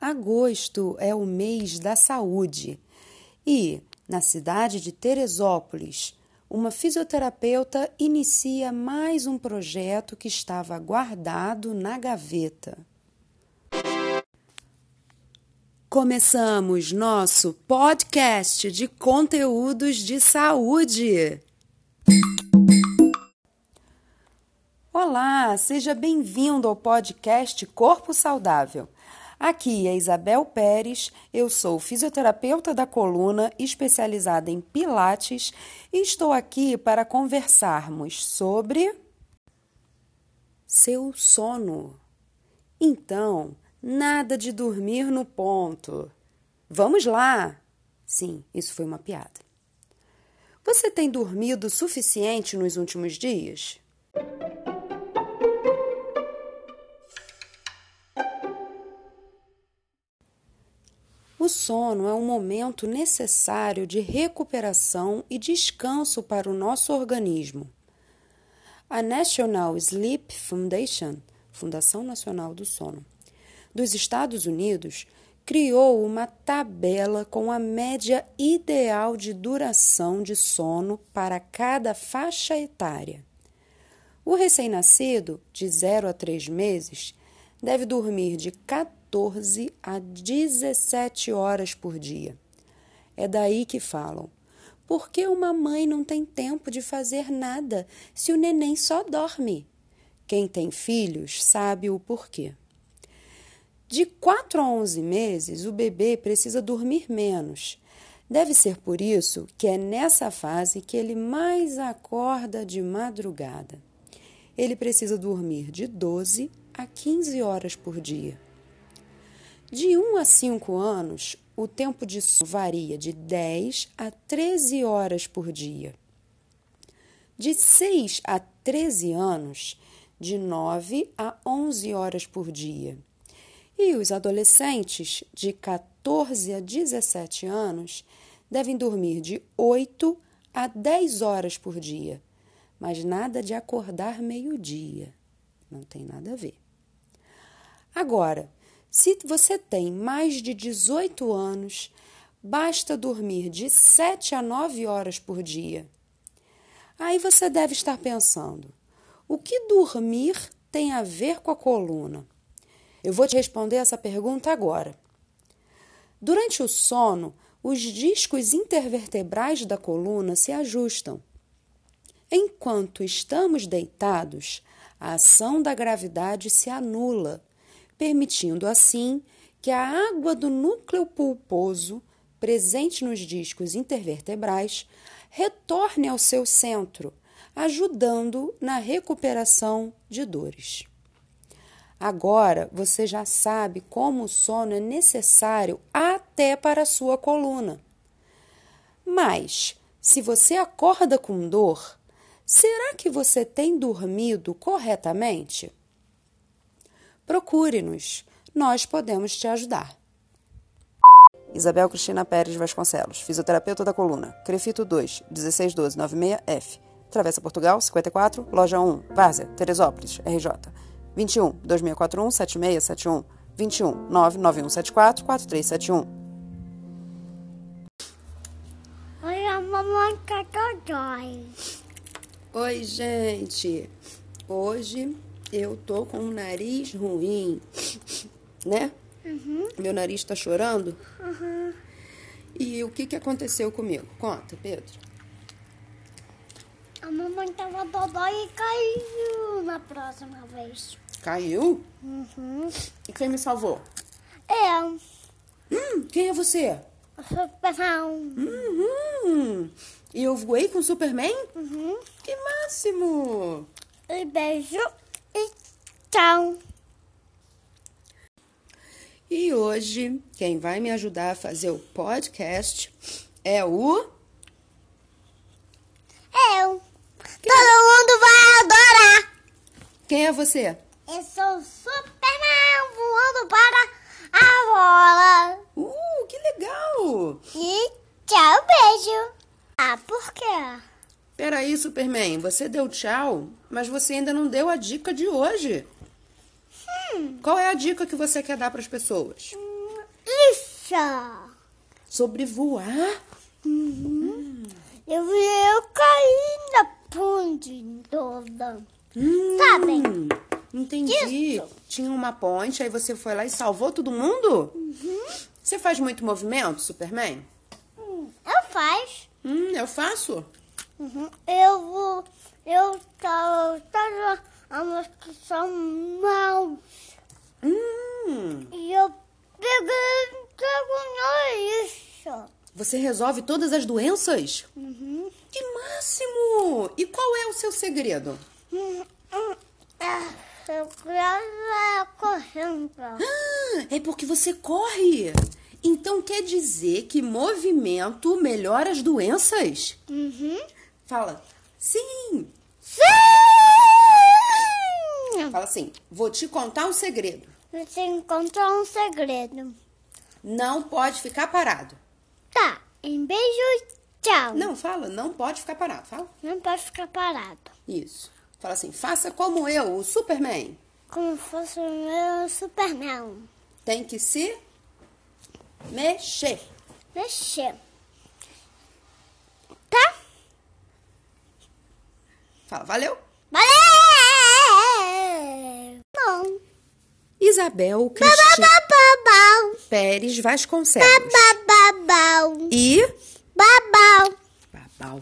Agosto é o mês da saúde e, na cidade de Teresópolis, uma fisioterapeuta inicia mais um projeto que estava guardado na gaveta. Começamos nosso podcast de conteúdos de saúde. Olá, seja bem-vindo ao podcast Corpo Saudável. Aqui é Isabel Pérez, eu sou fisioterapeuta da coluna especializada em Pilates e estou aqui para conversarmos sobre seu sono. Então, nada de dormir no ponto. Vamos lá! Sim, isso foi uma piada. Você tem dormido o suficiente nos últimos dias? O sono é um momento necessário de recuperação e descanso para o nosso organismo. A National Sleep Foundation, Fundação Nacional do Sono, dos Estados Unidos, criou uma tabela com a média ideal de duração de sono para cada faixa etária. O recém-nascido, de 0 a 3 meses, deve dormir de 14 14 a 17 horas por dia. É daí que falam. Por que uma mãe não tem tempo de fazer nada se o neném só dorme? Quem tem filhos sabe o porquê. De 4 a 11 meses, o bebê precisa dormir menos. Deve ser por isso que é nessa fase que ele mais acorda de madrugada. Ele precisa dormir de 12 a 15 horas por dia. De 1 a 5 anos, o tempo de sono varia de 10 a 13 horas por dia. De 6 a 13 anos, de 9 a 11 horas por dia. E os adolescentes, de 14 a 17 anos, devem dormir de 8 a 10 horas por dia, mas nada de acordar meio-dia. Não tem nada a ver. Agora, se você tem mais de 18 anos, basta dormir de 7 a 9 horas por dia. Aí você deve estar pensando: o que dormir tem a ver com a coluna? Eu vou te responder essa pergunta agora. Durante o sono, os discos intervertebrais da coluna se ajustam. Enquanto estamos deitados, a ação da gravidade se anula permitindo assim que a água do núcleo pulposo, presente nos discos intervertebrais, retorne ao seu centro, ajudando na recuperação de dores. Agora você já sabe como o sono é necessário até para a sua coluna. Mas, se você acorda com dor, será que você tem dormido corretamente? Procure-nos, nós podemos te ajudar. Isabel Cristina Pérez Vasconcelos, fisioterapeuta da coluna, Crefito 2, 161296F, Travessa Portugal, 54, Loja 1, Várzea, Teresópolis, RJ, 21 2641 7671, 21 99174 4371. Oi, a mamãe Cacodói. Oi, gente! Hoje eu tô com um nariz ruim, né? Uhum. Meu nariz tá chorando. Uhum. E o que que aconteceu comigo? Conta, Pedro. A mamãe tava dodói e caiu na próxima vez. Caiu? Uhum. E quem me salvou? Eu. Hum, quem é você? Superman. Uhum. E eu voei com o Superman? Uhum. Que máximo! E beijo e tchau. E hoje, quem vai me ajudar a fazer o podcast é o. Eu. Todo mundo vai adorar. Quem é você? Eu sou o Superman voando para a bola. Uh, que legal! E tchau, beijo. Ah, por quê? Peraí, Superman, você deu tchau, mas você ainda não deu a dica de hoje. Hum, Qual é a dica que você quer dar para as pessoas? hum, Sobre voar? Eu, eu caí na ponte toda. Hum, Sabem? Entendi. Isso. Tinha uma ponte, aí você foi lá e salvou todo mundo? Você faz muito movimento, Superman? Hum, Eu faz. Hum, eu faço. Uhum. Eu vou. Eu tava. Tava a marcação mãos. Hum, E eu peguei. Pego isso. você resolve todas as doenças? Uhum. Que máximo! E qual é o seu segredo? Hum, hum. Ah, Eu quero correndo. Ah, é porque você corre. Então quer dizer que movimento melhora as doenças? Uhum. Fala, sim. Sim! Fala assim, vou te contar um segredo. Você encontrou um segredo. Não pode ficar parado. Tá, em beijo, tchau. Não, fala, não pode ficar parado. Fala. Não pode ficar parado. Isso. Fala assim, faça como eu, o Superman. Como fosse o meu Superman. Tem que se mexer. Mexer. Tá? Fala, valeu. Valeu! Bom. Isabel Cristina. Pérez Vasconcelos. Bababau. E Babau. Babau.